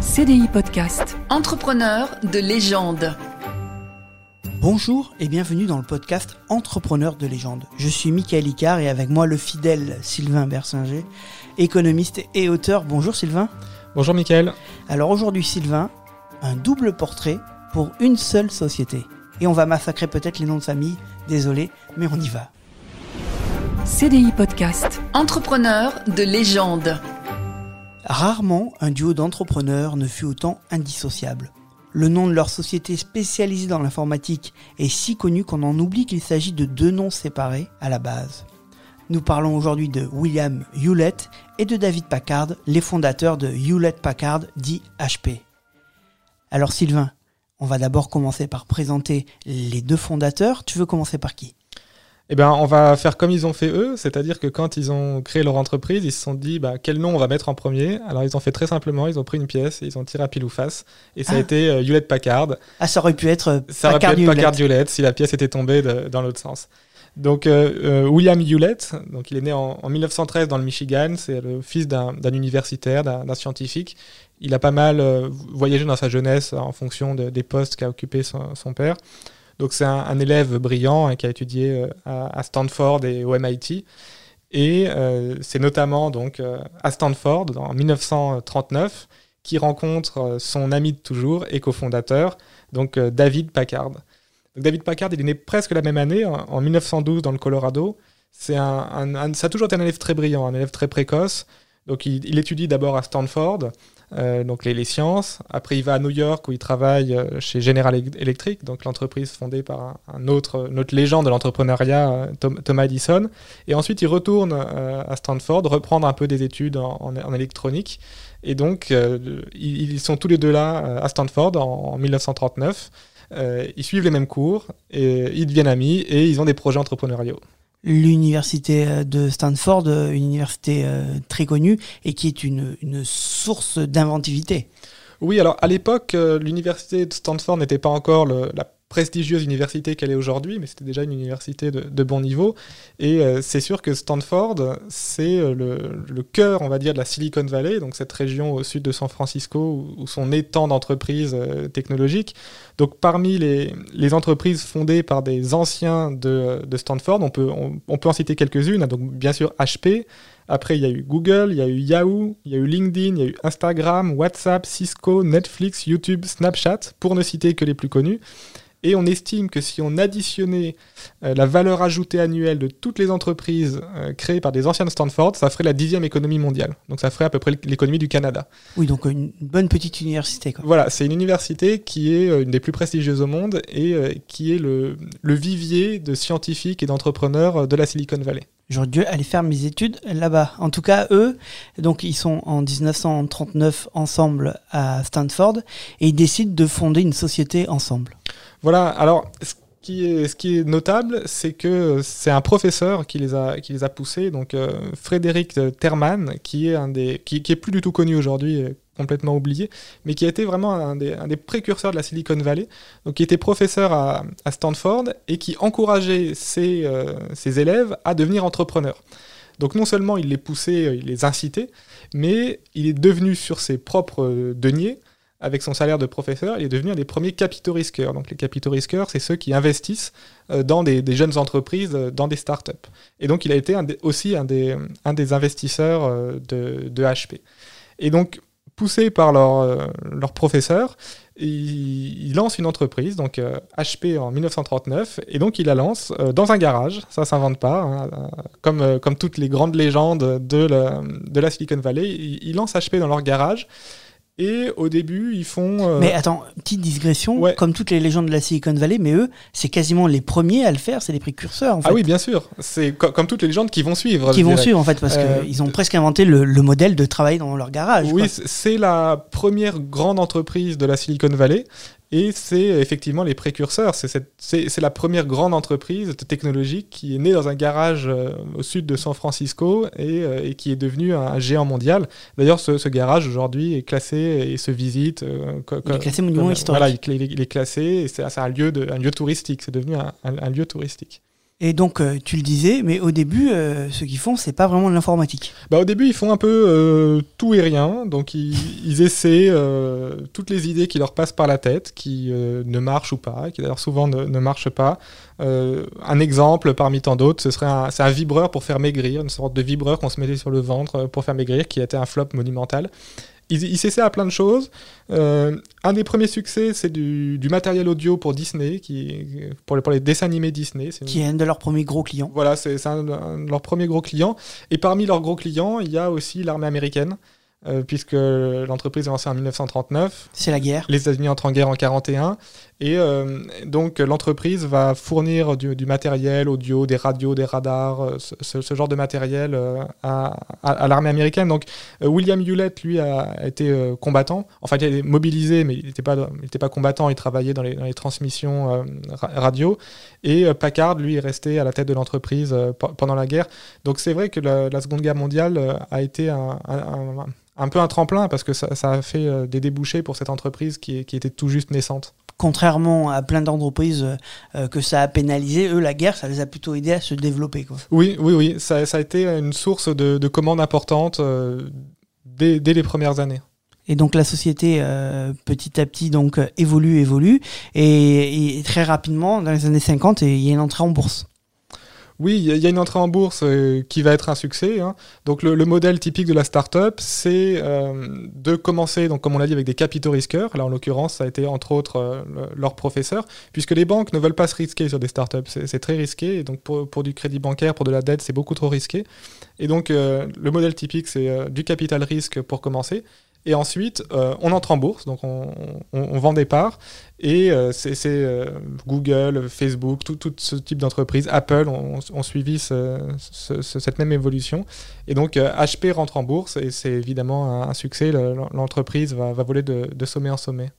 CDI Podcast. Entrepreneur de légende. Bonjour et bienvenue dans le podcast Entrepreneur de légende. Je suis Michael Icard et avec moi le fidèle Sylvain Bersinger, économiste et auteur. Bonjour Sylvain. Bonjour Michael. Alors aujourd'hui Sylvain, un double portrait pour une seule société. Et on va massacrer peut-être les noms de famille, désolé, mais on y va. CDI Podcast. Entrepreneur de légende. Rarement un duo d'entrepreneurs ne fut autant indissociable. Le nom de leur société spécialisée dans l'informatique est si connu qu'on en oublie qu'il s'agit de deux noms séparés à la base. Nous parlons aujourd'hui de William Hewlett et de David Packard, les fondateurs de Hewlett Packard dit HP. Alors Sylvain, on va d'abord commencer par présenter les deux fondateurs. Tu veux commencer par qui? Eh bien, on va faire comme ils ont fait eux, c'est-à-dire que quand ils ont créé leur entreprise, ils se sont dit bah, quel nom on va mettre en premier? Alors ils ont fait très simplement, ils ont pris une pièce, ils ont tiré à pile ou face, et ça a ah. été euh, Hewlett Packard. Ah, ça aurait pu être euh, ça Packard, aurait pu être Packard Hewlett si la pièce était tombée dans l'autre sens. Donc euh, William Hewlett, donc il est né en, 1913 dans le Michigan, c'est le fils d'un universitaire, d'un scientifique. Il a pas mal voyagé dans sa jeunesse en fonction des postes qu'a occupé son père. Donc c'est un, élève brillant hein, qui a étudié euh, à, Stanford et au MIT. Et euh, c'est notamment donc euh, à Stanford en 1939 qu'il rencontre son ami de toujours et cofondateur, donc David Packard. David Packard, est né presque la même année, en, 1912 dans le Colorado. C'est un, ça a toujours été un élève très brillant, un élève très précoce. Donc il étudie d'abord à Stanford, euh, donc les, sciences. Après, il va à New York où il travaille euh, chez General Electric, donc l'entreprise fondée par un, autre, notre légende de l'entrepreneuriat, euh, Thomas Edison. Et ensuite, il retourne à Stanford, reprendre un peu des études en, électronique. Et donc, ils, sont tous les deux là à Stanford en, 1939. ils suivent les mêmes cours, et ils deviennent amis et ils ont des projets entrepreneuriaux l'université euh, de Stanford, euh, une université euh, très connue et qui est une, source d'inventivité. Oui, alors à l'époque, l'université de Stanford n'était pas encore la prestigieuse université qu'elle est aujourd'hui, mais c'était déjà une université de, bon niveau. Et euh, c'est sûr que Stanford, c'est euh, le, cœur, on va dire, de la Silicon Valley, donc cette région au sud de San Francisco où, sont étant d'entreprises euh, technologiques. Donc parmi les, entreprises fondées par des anciens de, Stanford, on peut, on, peut en citer quelques-unes. Donc bien sûr HP, après, il y a eu Google, il y a eu Yahoo, il y a eu LinkedIn, il y a eu Instagram, WhatsApp, Cisco, Netflix, YouTube, Snapchat, pour ne citer que les plus connus. Et on estime que si on additionnait euh, la valeur ajoutée annuelle de toutes les entreprises euh, créées par des anciens de Stanford, ça ferait la dixième économie mondiale. Donc ça ferait à peu près l'économie du Canada. Oui, donc une bonne petite université. Voilà, c'est une université qui est euh, une des plus prestigieuses au monde et qui est le, le vivier de scientifiques et d'entrepreneurs de la Silicon Valley. J'aurais dû aller faire mes études là-bas. En tout cas, eux, donc ils sont en 1939 ensemble à Stanford et ils décident de fonder une société ensemble. Voilà, alors ce qui est, notable, c'est que c'est un professeur qui les a, qui les a poussés, donc euh, Frédéric Terman, qui est, un des, qui, est plus du tout connu aujourd'hui, complètement oublié, mais qui a été vraiment un des, précurseurs de la Silicon Valley, donc qui était professeur à, Stanford et qui encourageait ses, euh, ses, élèves à devenir entrepreneurs. Donc non seulement il les poussait, il les incitait, mais il est devenu sur ses propres deniers avec son salaire de professeur, il est devenu un des premiers capitaux risqueurs. Donc les capitaux risqueurs, c'est ceux qui investissent euh, dans des, jeunes entreprises, euh, dans des startups. Et donc il a été aussi un des, investisseurs euh, de, HP. Et donc, poussé par leur, leur professeur, il, lance une entreprise, donc HP en 1939, et donc il la lance dans un garage, ça s'invente pas, hein, comme, comme toutes les grandes légendes de la, de la Silicon Valley, il, il lance HP dans leur garage, et au début, ils font. Euh, mais attends, petite digression, comme toutes les légendes de la Silicon Valley, mais eux, c'est quasiment les premiers à le faire, c'est les précurseurs. En fait. Ah oui, bien sûr. C'est comme toutes les légendes qui vont suivre. Qui vont suivre, en fait, parce euh, qu'ils ont presque inventé le, modèle de travail dans leur garage. Oui, c'est la première grande entreprise de la Silicon Valley. Et c'est effectivement les précurseurs. C'est la première grande entreprise technologique qui est née dans un garage euh, au sud de San Francisco et, euh, et qui est devenu un, géant mondial. D'ailleurs, ce, ce, garage aujourd'hui est classé et se visite. Euh, il est classé monument historique. Voilà, il, est classé et c'est un lieu, de, un lieu touristique. C'est devenu un, un, lieu touristique. Et donc, euh, tu le disais, mais au début, euh, ce qu'ils font, c'est pas vraiment de l'informatique. Bah, au début, ils font un peu euh, tout et rien. Donc, ils, ils essaient toutes les idées qui leur passent par la tête, qui ne marchent ou pas, qui d'ailleurs souvent ne, marchent pas. Un exemple parmi tant d'autres, ce serait un, un vibreur pour faire maigrir, une sorte de vibreur qu'on se mettait sur le ventre pour faire maigrir, qui a été un flop monumental. Ils, ils s'essaient à plein de choses. Euh, un des premiers succès, c'est du, du matériel audio pour Disney, qui, pour, les, pour les dessins animés Disney. Une- Qui est un de leurs premiers gros clients. voilà, c'est c'est un, un de leurs premiers gros clients. Et parmi leurs gros clients, il y a aussi l'armée américaine, euh, puisque l'entreprise est lancée en 1939. C'est la guerre. Les États-Unis entrent en guerre en 41. Et euh, donc, l'entreprise va fournir du, du matériel audio, des radios, des radars, euh, ce, genre de matériel euh, à, à- à l'armée américaine. Donc, William Hewlett, lui, a, a été combattant. Enfin, il été mobilisé, mais il n'était pas, il était pas combattant. Il travaillait dans les, dans les transmissions ra- radio. Et Packard, lui, est resté à la tête de l'entreprise pe- pendant la guerre. Donc, c'est vrai que la, la Seconde Guerre mondiale a été un, un- un- un peu un tremplin parce que ça, ça a fait euh, des débouchés pour cette entreprise qui, était tout juste naissante. Contrairement à plein d'entreprises euh, euh, que ça a pénalisé, eux, la guerre, ça les a plutôt aidés à se développer. Quoi. Oui, oui, oui, ça, ça a été une source de, de commandes importantes euh, dès, dès les premières années. Et donc la société euh, petit à petit donc évolue, évolue, et, et très rapidement, dans les années 50, il y a une entrée en bourse. Oui, il y, a- une entrée en bourse euh, qui va être un succès. hein. Donc le, le modèle typique de la start-up, c'est euh, de commencer, donc comme on l'a dit, avec des capitaux risqueurs. Là, en l'occurrence, ça a été entre autres euh, le- leur professeur, puisque les banques ne veulent pas se risquer sur des start-up. C'est très risqué. Donc pour, pour du crédit bancaire, pour de la dette, c'est beaucoup trop risqué. Et donc le modèle typique, c'est du capital risque pour commencer. Et ensuite, euh, on entre en bourse, donc on, on- on vend des parts. Et euh, c'est euh, Google, Facebook, tout, tout ce type d'entreprise, Apple ont, ont suivi ce- ce- ce- cette même évolution. Et donc HP rentre en bourse et c'est évidemment un, un succès. Le- L'entreprise va, va voler de, de sommet en sommet.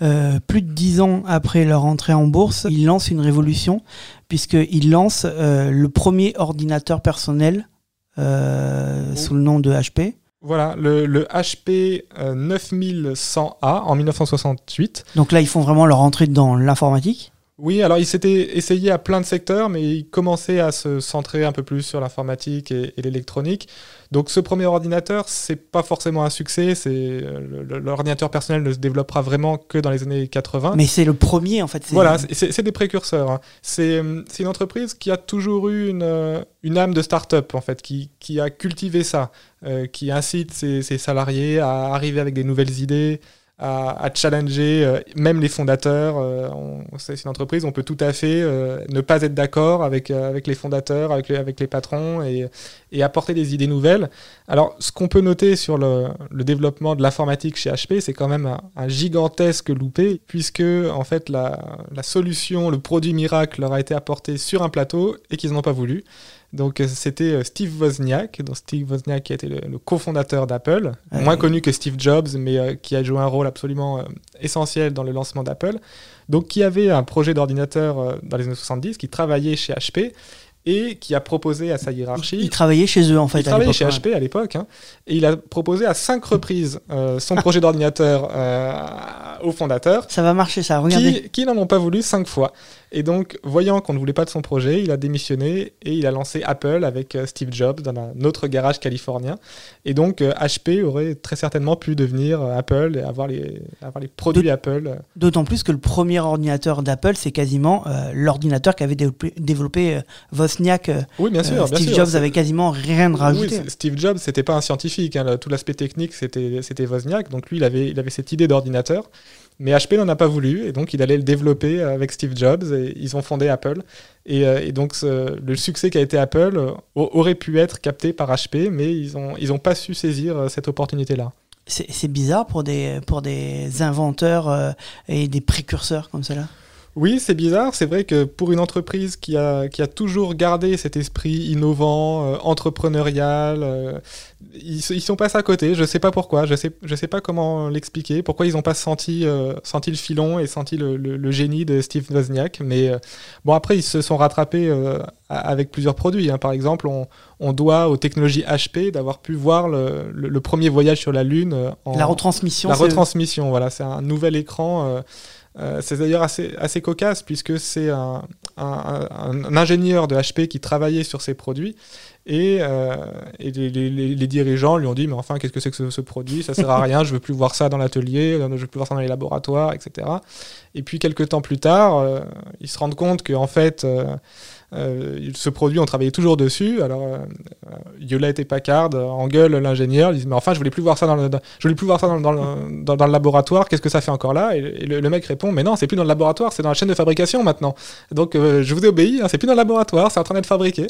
Plus de dix ans après leur entrée en bourse, ils lancent une révolution, puisqu'ils lancent le premier ordinateur personnel Oh. sous le nom de HP. Voilà, le, le HP euh, 9100A en 1968. Donc là, ils font vraiment leur entrée dans l'informatique. Oui, alors il s'était essayé à plein de secteurs, mais il commençait à se centrer un peu plus sur l'informatique et, et l'électronique. Donc ce premier ordinateur, c'est pas forcément un succès. C'est euh, l'ordinateur personnel ne se développera vraiment que dans les années 80. Mais c'est le premier, en fait. Voilà, c'est- des précurseurs. hein. C'est euh, c'est une entreprise qui a toujours eu une, euh, une âme de start-up, en fait, qui, qui a cultivé ça, euh, qui incite ses, ses salariés à arriver avec des nouvelles idées, à, à challenger euh, même les fondateurs. euh, on- c'est une entreprise, on peut tout à fait euh, ne pas être d'accord avec, avec les fondateurs, avec les, avec les patrons et, et apporter des idées nouvelles. Alors, ce qu'on peut noter sur le, le développement de l'informatique chez HP, c'est quand même un, gigantesque loupé, puisque en fait la, la solution, le produit miracle leur a été apporté sur un plateau et qu'ils n'en ont pas voulu. Donc euh, c'était euh, Steve Wozniak, donc Steve Wozniak qui a été le, le cofondateur d'Apple, Ouais. moins connu que Steve Jobs, mais euh, qui a joué un rôle absolument euh, essentiel dans le lancement d'Apple. Donc qui avait un projet d'ordinateur euh, dans les années 70, qui travaillait chez HP et qui a proposé à sa hiérarchie. Ils travaillaient chez eux, en fait. Il à travaillait chez. HP à l'époque, hein, et il a proposé à cinq reprises euh, son projet d'ordinateur euh, au fondateur, Ça va marcher, ça. Regardez. qui, qui n'en ont pas voulu cinq fois. Et donc, voyant qu'on ne voulait pas de son projet, il a démissionné et il a lancé Apple avec euh, Steve Jobs dans un autre garage californien. Et donc, euh, HP aurait très certainement pu devenir euh, Apple et avoir les, avoir les produits Apple. euh. D'autant plus que le premier ordinateur d'Apple, c'est quasiment euh, l'ordinateur qu'avait développé, développé euh, Wozniak. euh, Oui, bien sûr. euh, bien Steve sûr. Jobs avait quasiment rien de Oui, rajouté. c'est- Steve Jobs, c'était pas un scientifique. hein, tout l'aspect technique, c'était c'était Wozniak. Donc lui, il avait, il avait cette idée d'ordinateur. Mais HP n'en a pas voulu. Et donc, il allait le développer avec Steve Jobs. Et ils ont fondé Apple. Et, euh, et donc, ce- le succès qu'a été Apple euh, au- aurait pu être capté par HP. Mais ils n'ont ils ont pas su saisir euh, cette opportunité-là. C'est bizarre pour des, pour des inventeurs et des précurseurs comme cela. Oui, c'est bizarre. C'est vrai que pour une entreprise qui a, qui a toujours gardé cet esprit innovant, euh, entrepreneurial, euh, ils, ils sont passés à côté. Je sais pas pourquoi. Je sais, je sais pas comment l'expliquer. Pourquoi ils ont pas senti, euh, senti le filon et senti le, le- le génie de Steve Wozniak. Mais euh, bon, après, ils se sont rattrapés euh, avec plusieurs produits. hein. Par exemple, on, on doit aux technologies HP d'avoir pu voir le, premier voyage sur la Lune. en, La retransmission. la retransmission, voilà, c'est un nouvel écran. euh, c'est d'ailleurs assez, assez cocasse puisque c'est un, un- un- un ingénieur de HP qui travaillait sur ces produits et, euh, les, dirigeants lui ont dit mais enfin qu'est-ce que c'est que ce, produit? Ça sert à rien je veux plus voir ça dans l'atelier euh, je veux plus voir ça dans les laboratoires etc et puis quelques temps plus tard euh, ils se rendent compte que en fait euh, euh, ce produit, on travaillait toujours dessus. Alors, euh, euh, Hewlett et Packard euh, engueulent l'ingénieur. Ils disent Mais enfin, je voulais plus voir ça dans le, dans- je voulais plus voir ça dans, dans le, dans- dans le laboratoire. Qu'est-ce que ça fait encore là? Et, et le, le mec répond Mais non, c'est plus dans le laboratoire, c'est dans la chaîne de fabrication maintenant. Donc, euh, je vous ai obéi. hein, c'est plus dans le laboratoire, c'est en train d'être fabriqué.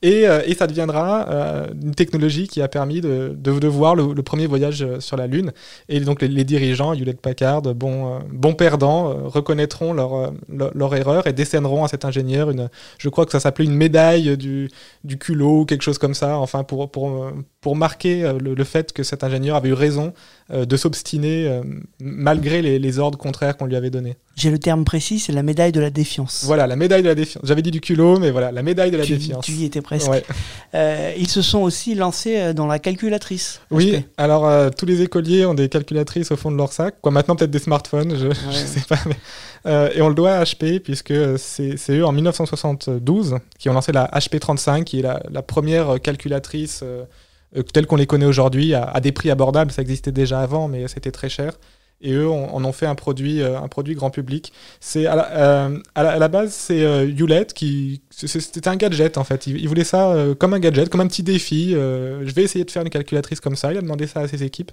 Et, euh, et ça deviendra euh, une technologie qui a permis de, de, de voir le, le premier voyage euh, sur la Lune. Et donc, les, les dirigeants, Hewlett Packard, bon, euh, bons perdants, euh, reconnaîtront leur, euh, leur, leur erreur et décerneront à cet ingénieur une, je crois que ça s'appelait une médaille du, du culot ou quelque chose comme ça, enfin pour, pour, pour marquer euh, le, le fait que cet ingénieur avait eu raison euh, de s'obstiner euh, malgré les, les ordres contraires qu'on lui avait donnés. J'ai le terme précis, c'est la médaille de la défiance. Voilà, la médaille de la défiance. J'avais dit du culot, mais voilà, la médaille de la tu, défiance. tu y étais presque. Ouais. Euh, ils se sont aussi lancés dans la calculatrice. Oui, HP. alors euh, tous les écoliers ont des calculatrices au fond de leur sac, quoi maintenant peut-être des smartphones, je, je sais pas. mais, euh, et on le doit à HP puisque c'est eux en 1972 qui ont lancé la HP35 qui la, première calculatrice euh, telle qu'on les connaît aujourd'hui à, des prix abordables. Ça existait déjà avant, mais c'était très cher. Et eux en ont fait un produit, euh, un produit grand public. C'est à, la- euh, base, c'est euh, Hewlett qui, c'était un gadget en fait. Il, voulait ça comme un gadget, comme un petit défi. Je vais essayer de faire une calculatrice comme ça. Il a demandé ça à ses équipes.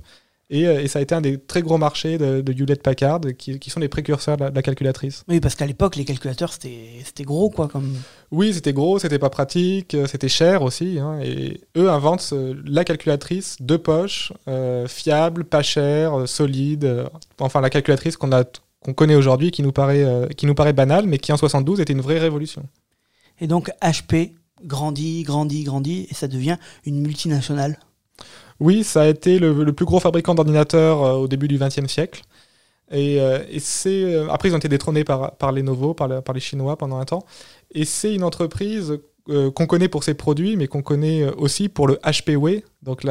Et, euh, et ça a été un des très gros marchés de, de Hewlett Packard, qui, qui sont les précurseurs de la, de la calculatrice. Oui, parce qu'à l'époque, les calculateurs, c'était gros, quoi. Comme... Oui, c'était gros, c'était pas pratique, euh, c'était cher aussi. hein, et eux inventent ce- la calculatrice de poche, euh, fiable, pas chère, euh, solide. euh, enfin, la calculatrice qu'on a qu'on connaît aujourd'hui, qui nous paraît euh, qui nous paraît banale, mais qui en 72 était une vraie révolution. Et donc, HP grandit, grandit, grandit, et ça devient une multinationale. Oui, ça a été le, plus gros fabricant d'ordinateurs euh, au début du XXe siècle. Et, euh, c'est euh, après ils ont été détrônés par, par Lenovo, par, le- par les Chinois pendant un temps. Et c'est une entreprise qu'on connaît pour ses produits, mais qu'on connaît aussi pour le HP Way, donc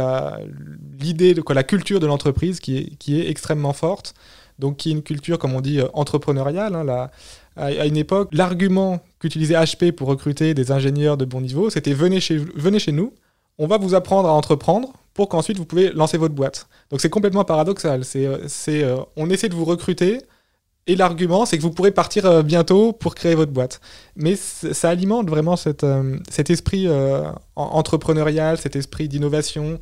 l'idée de quoi la culture de l'entreprise qui est, qui est extrêmement forte. Donc qui est une culture, comme on dit, entrepreneuriale. hein, à, à une époque, l'argument qu'utilisait HP pour recruter des ingénieurs de bon niveau, c'était venez chez, venez chez nous, on va vous apprendre à entreprendre pour qu'ensuite vous pouvez lancer votre boîte. Donc c'est complètement paradoxal. C'est, euh, euh, on essaie de vous recruter et l'argument c'est que vous pourrez partir euh, bientôt pour créer votre boîte. Mais ça alimente vraiment cet esprit en- entrepreneurial, cet esprit d'innovation,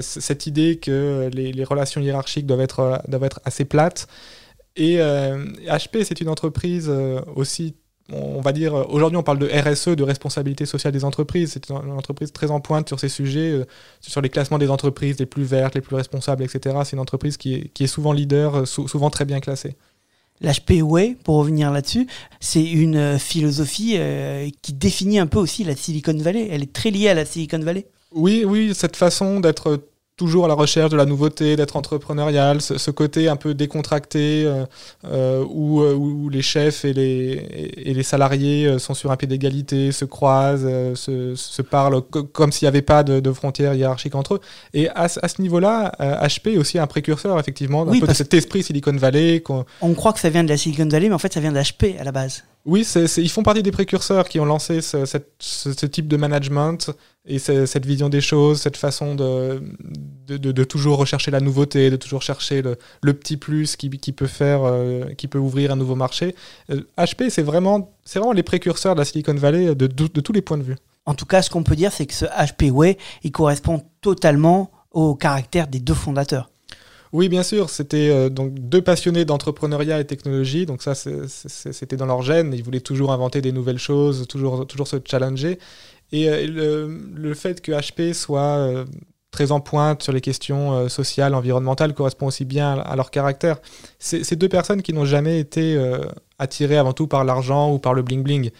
cette idée que les, relations hiérarchiques doivent être, doivent être assez plates. Et HP, c'est une entreprise aussi on va dire, aujourd'hui on parle de RSE, de responsabilité sociale des entreprises. C'est une entreprise très en pointe sur ces sujets, euh, sur les classements des entreprises les plus vertes, les plus responsables, etc. C'est une entreprise qui est, qui est souvent leader, euh, sou- souvent très bien classée. L'HP Way, pour revenir là-dessus, c'est une euh, philosophie euh, qui définit un peu aussi la Silicon Valley. Elle est très liée à la Silicon Valley. Oui, oui, cette façon d'être toujours à la recherche de la nouveauté, d'être entrepreneurial, ce, ce côté un peu décontracté euh, euh, où, euh, où les chefs et les, et, et les salariés sont sur un pied d'égalité, se croisent, euh, se, se parlent co- comme s'il n'y avait pas de, de frontières hiérarchiques entre eux. Et à, ce- à ce niveau-là, HP est aussi un précurseur, effectivement, Oui, peu de cet esprit Silicon Valley. On croit que ça vient de la Silicon Valley, mais en fait, ça vient d'HP à la base. Oui, ils font partie des précurseurs qui ont lancé ce, cette- ce- ce type de management et ce- cette vision des choses, cette façon de, de, de- de toujours rechercher la nouveauté, de toujours chercher le, le petit plus qui, qui peut faire, euh, qui peut ouvrir un nouveau marché. Euh, HP, c'est vraiment, c'est vraiment les précurseurs de la Silicon Valley de, de- tous les points de vue. En tout cas, ce qu'on peut dire, c'est que ce HP Way, il correspond totalement au caractère des deux fondateurs. Oui, bien sûr, c'était euh, donc deux passionnés d'entrepreneuriat et technologie, donc ça c'était dans leur gène, ils voulaient toujours inventer des nouvelles choses, toujours, toujours se challenger. Et euh, le, le fait que HP soit euh, très en pointe sur les questions euh, sociales, environnementales, correspond aussi bien à, leur caractère. C'est deux personnes qui n'ont jamais été attirées avant tout par l'argent ou par le bling-bling.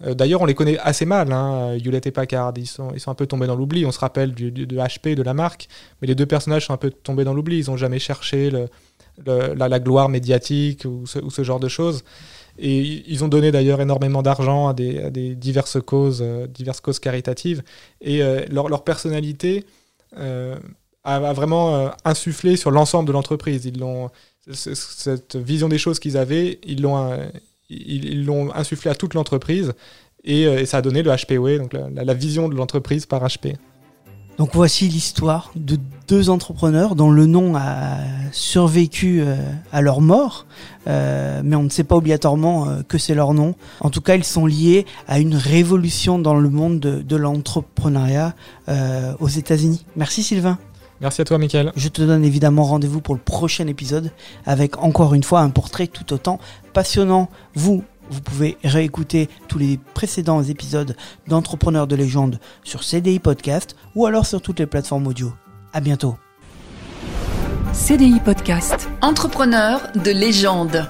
D'ailleurs, on les connaît assez mal, hein, Hewlett et Packard. Ils sont, ils sont un peu tombés dans l'oubli. On se rappelle du, de HP, de la marque, mais les deux personnages sont un peu tombés dans l'oubli. Ils n'ont jamais cherché le, la, gloire médiatique ou ce, genre de choses. Et ils ont donné d'ailleurs énormément d'argent à des, diverses causes, diverses causes caritatives. Et leur, leur, personnalité a, vraiment euh, insufflé sur l'ensemble de l'entreprise. Ils l'ont cette vision des choses qu'ils avaient, ils l'ont euh, ils insufflé à toute l'entreprise et, euh, ça a donné le HPOE, donc la, vision de l'entreprise par HP. Donc voici l'histoire de deux entrepreneurs dont le nom a survécu à leur mort, mais on ne sait pas obligatoirement que c'est leur nom. En tout cas, ils sont liés à une révolution dans le monde de, de l'entrepreneuriat aux États-Unis. Merci Sylvain. Merci à toi, Michael. Je te donne évidemment rendez-vous pour le prochain épisode avec encore une fois un portrait tout autant passionnant. Vous, vous pouvez réécouter tous les précédents épisodes d'Entrepreneurs de légende sur CDI Podcast ou alors sur toutes les plateformes audio. À bientôt. CDI Podcast. Entrepreneurs de légende.